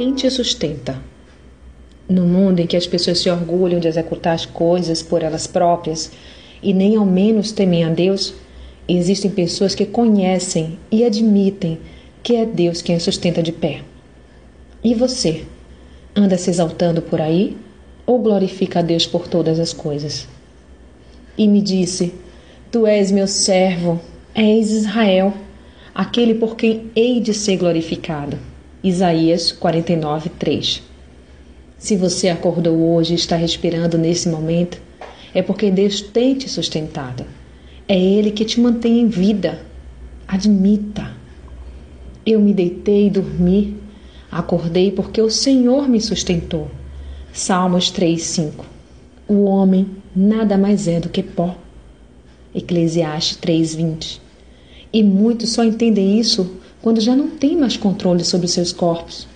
Quem te sustenta? No mundo em que as pessoas se orgulham de executar as coisas por elas próprias e nem ao menos temem a Deus, existem pessoas que conhecem e admitem que é Deus quem a sustenta de pé. E você? Anda se exaltando por aí ou glorifica a Deus por todas as coisas? E me disse: Tu és meu servo, és Israel, aquele por quem hei de ser glorificado. Isaías 49, 3. Se você acordou hoje e está respirando nesse momento, é porque Deus tem te sustentado. É Ele que te mantém em vida. Admita. Eu me deitei e dormi. Acordei porque o Senhor me sustentou. Salmos 3, 5. O homem nada mais é do que pó. Eclesiastes 3, 20. E muitos só entendem isso quando já não têm mais controle sobre seus corpos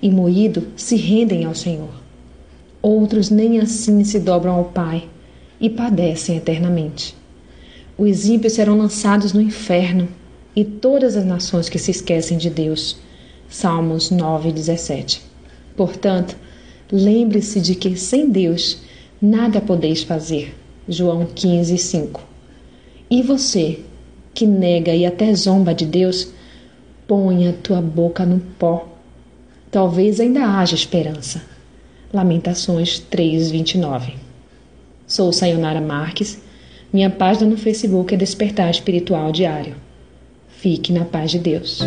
e, moído, se rendem ao Senhor. Outros nem assim se dobram ao Pai e padecem eternamente. Os ímpios serão lançados no inferno e todas as nações que se esquecem de Deus. Salmos 9, 17. Portanto, lembre-se de que sem Deus nada podeis fazer. João 15, 5. E você, que nega e até zomba de Deus, Ponha tua boca no pó. Talvez ainda haja esperança. Lamentações 3:29. Sou Sayonara Marques. Minha página no Facebook é Despertar Espiritual Diário. Fique na paz de Deus.